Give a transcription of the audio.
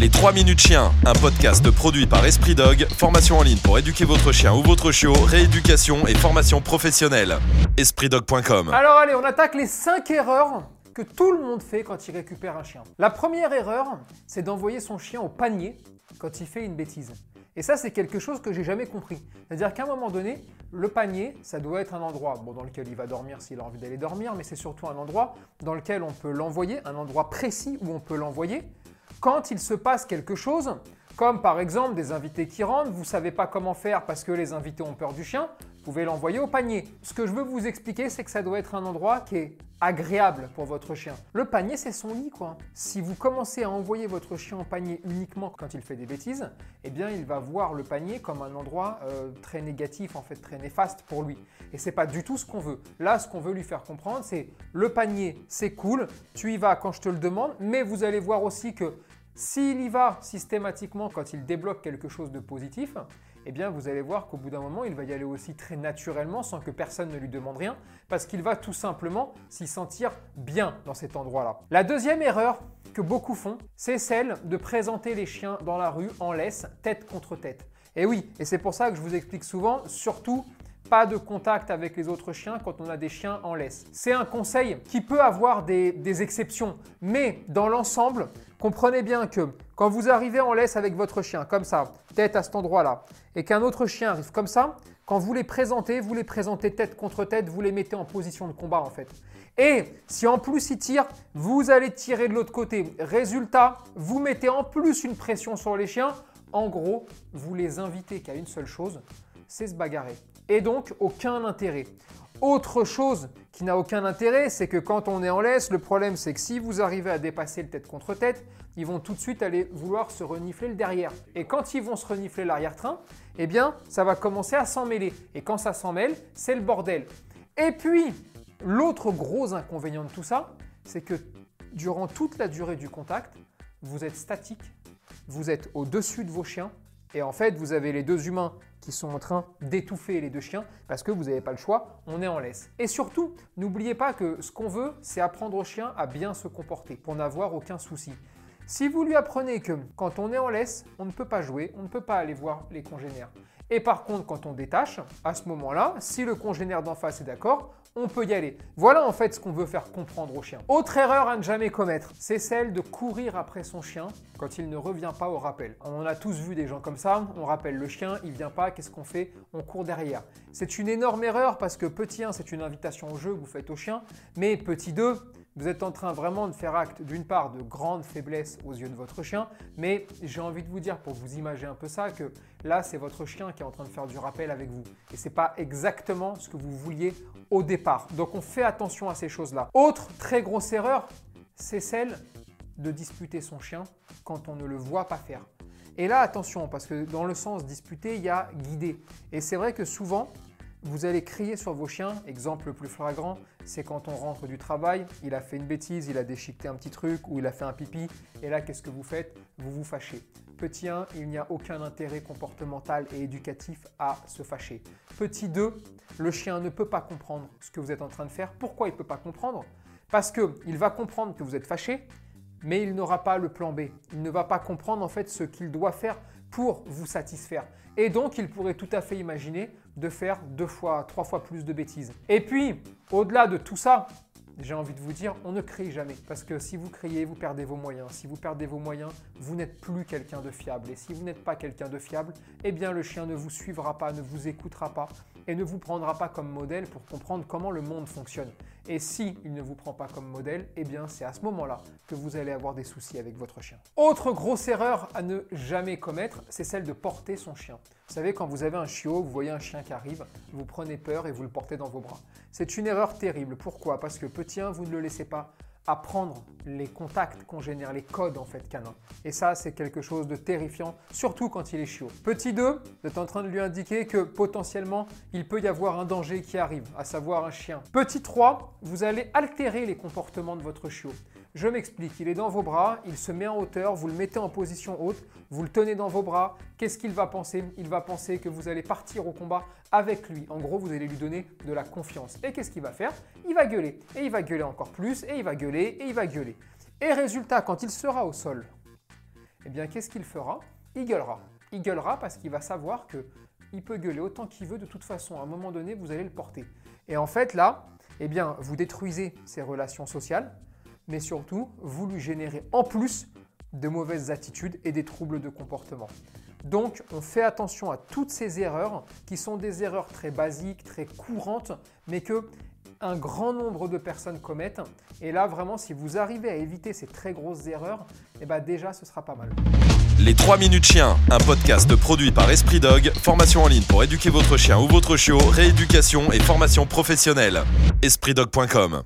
Les 3 minutes chien, un podcast produit par Esprit Dog, formation en ligne pour éduquer votre chien ou votre chiot, rééducation et formation professionnelle. EspritDog.com Alors allez, on attaque les 5 erreurs que tout le monde fait quand il récupère un chien. La première erreur, c'est d'envoyer son chien au panier quand il fait une bêtise. Et ça, c'est quelque chose que j'ai jamais compris. C'est-à-dire qu'à un moment donné, le panier, ça doit être un endroit bon, dans lequel il va dormir s'il a envie d'aller dormir, mais c'est surtout un endroit dans lequel on peut l'envoyer, un endroit précis où on peut l'envoyer quand il se passe quelque chose, comme par exemple des invités qui rentrent, vous ne savez pas comment faire parce que les invités ont peur du chien, vous pouvez l'envoyer au panier. Ce que je veux vous expliquer, c'est que ça doit être un endroit qui est agréable pour votre chien. Le panier, c'est son lit, quoi. Si vous commencez à envoyer votre chien au panier uniquement quand il fait des bêtises, eh bien, il va voir le panier comme un endroit euh, très négatif, en fait, très néfaste pour lui. Et c'est pas du tout ce qu'on veut. Là, ce qu'on veut lui faire comprendre, c'est le panier, c'est cool, tu y vas quand je te le demande, mais vous allez voir aussi que s'il y va systématiquement quand il débloque quelque chose de positif, eh bien vous allez voir qu'au bout d'un moment, il va y aller aussi très naturellement sans que personne ne lui demande rien, parce qu'il va tout simplement s'y sentir bien dans cet endroit-là. La deuxième erreur que beaucoup font, c'est celle de présenter les chiens dans la rue en laisse, tête contre tête. Et oui, et c'est pour ça que je vous explique souvent, surtout pas de contact avec les autres chiens quand on a des chiens en laisse. C'est un conseil qui peut avoir des, exceptions, mais dans l'ensemble, comprenez bien que quand vous arrivez en laisse avec votre chien, comme ça, tête à cet endroit-là, et qu'un autre chien arrive comme ça, quand vous les présentez, vous les présentez tête contre tête, vous les mettez en position de combat en fait. Et si en plus il tire, vous allez tirer de l'autre côté. Résultat, vous mettez en plus une pression sur les chiens. En gros, vous les invitez qu'à une seule chose, c'est se bagarrer. Et donc, aucun intérêt. Autre chose qui n'a aucun intérêt, c'est que quand on est en laisse, le problème c'est que si vous arrivez à dépasser le tête contre tête, ils vont tout de suite aller vouloir se renifler le derrière. Et quand ils vont se renifler l'arrière-train, eh bien ça va commencer à s'en mêler. Et quand ça s'en mêle, c'est le bordel. Et puis, l'autre gros inconvénient de tout ça, c'est que durant toute la durée du contact, vous êtes statique, vous êtes au-dessus de vos chiens, et en fait, vous avez les deux humains qui sont en train d'étouffer les deux chiens parce que vous n'avez pas le choix, on est en laisse. Et surtout, n'oubliez pas que ce qu'on veut, c'est apprendre au chien à bien se comporter pour n'avoir aucun souci. Si vous lui apprenez que quand on est en laisse, on ne peut pas jouer, on ne peut pas aller voir les congénères. Et par contre, quand on détache, à ce moment-là, si le congénère d'en face est d'accord, on peut y aller. Voilà en fait ce qu'on veut faire comprendre au chien. Autre erreur à ne jamais commettre, c'est celle de courir après son chien quand il ne revient pas au rappel. On a tous vu des gens comme ça, on rappelle le chien, il vient pas, qu'est-ce qu'on fait? On court derrière. C'est une énorme erreur parce que petit 1, c'est une invitation au jeu que vous faites au chien, mais petit 2, vous êtes en train vraiment de faire acte d'une part de grande faiblesse aux yeux de votre chien, mais j'ai envie de vous dire pour vous imaginer un peu ça que là c'est votre chien qui est en train de faire du rappel avec vous et c'est pas exactement ce que vous vouliez au départ. Donc on fait attention à ces choses-là. Autre très grosse erreur, c'est celle de disputer son chien quand on ne le voit pas faire. Et là attention parce que dans le sens disputer, il y a guider. Et c'est vrai que souvent vous allez crier sur vos chiens. Exemple le plus flagrant, c'est quand on rentre du travail, il a fait une bêtise, il a déchiqueté un petit truc ou il a fait un pipi. Et là, qu'est-ce que vous faites? Vous vous fâchez. Petit 1, il n'y a aucun intérêt comportemental et éducatif à se fâcher. Petit 2, le chien ne peut pas comprendre ce que vous êtes en train de faire. Pourquoi il ne peut pas comprendre? Parce qu'il va comprendre que vous êtes fâché, mais il n'aura pas le plan B. Il ne va pas comprendre en fait ce qu'il doit faire pour vous satisfaire. Et donc, il pourrait tout à fait imaginer de faire deux fois, trois fois plus de bêtises. Et puis, au-delà de tout ça, j'ai envie de vous dire, on ne crie jamais. Parce que si vous criez, vous perdez vos moyens. Si vous perdez vos moyens, vous n'êtes plus quelqu'un de fiable. Et si vous n'êtes pas quelqu'un de fiable, eh bien le chien ne vous suivra pas, ne vous écoutera pas et ne vous prendra pas comme modèle pour comprendre comment le monde fonctionne. Et si il ne vous prend pas comme modèle, eh bien c'est à ce moment-là que vous allez avoir des soucis avec votre chien. Autre grosse erreur à ne jamais commettre, c'est celle de porter son chien. Vous savez, quand vous avez un chiot, vous voyez un chien qui arrive, vous prenez peur et vous le portez dans vos bras. C'est une erreur terrible. Pourquoi? Parce que petit 1, vous ne le laissez pas apprendre les contacts qu'on génère, les codes en fait canin. Et ça, c'est quelque chose de terrifiant, surtout quand il est chiot. Petit 2, vous êtes en train de lui indiquer que potentiellement, il peut y avoir un danger qui arrive, à savoir un chien. Petit 3, vous allez altérer les comportements de votre chiot. Je m'explique, il est dans vos bras, il se met en hauteur, vous le mettez en position haute, vous le tenez dans vos bras, qu'est-ce qu'il va penser? Il va penser que vous allez partir au combat avec lui. En gros, vous allez lui donner de la confiance. Et qu'est-ce qu'il va faire? Il va gueuler, et il va gueuler encore plus, et il va gueuler, et il va gueuler. Et résultat, quand il sera au sol, eh bien qu'est-ce qu'il fera? Il gueulera. Il gueulera parce qu'il va savoir que il peut gueuler autant qu'il veut, de toute façon, à un moment donné, vous allez le porter. Et en fait, là, eh bien, vous détruisez ses relations sociales, mais surtout, vous lui générez en plus de mauvaises attitudes et des troubles de comportement. Donc, on fait attention à toutes ces erreurs qui sont des erreurs très basiques, très courantes, mais que un grand nombre de personnes commettent. Et là, vraiment, si vous arrivez à éviter ces très grosses erreurs, eh ben déjà, ce sera pas mal. Les 3 minutes chien, un podcast produit par Esprit Dog, formation en ligne pour éduquer votre chien ou votre chiot, rééducation et formation professionnelle. EspritDog.com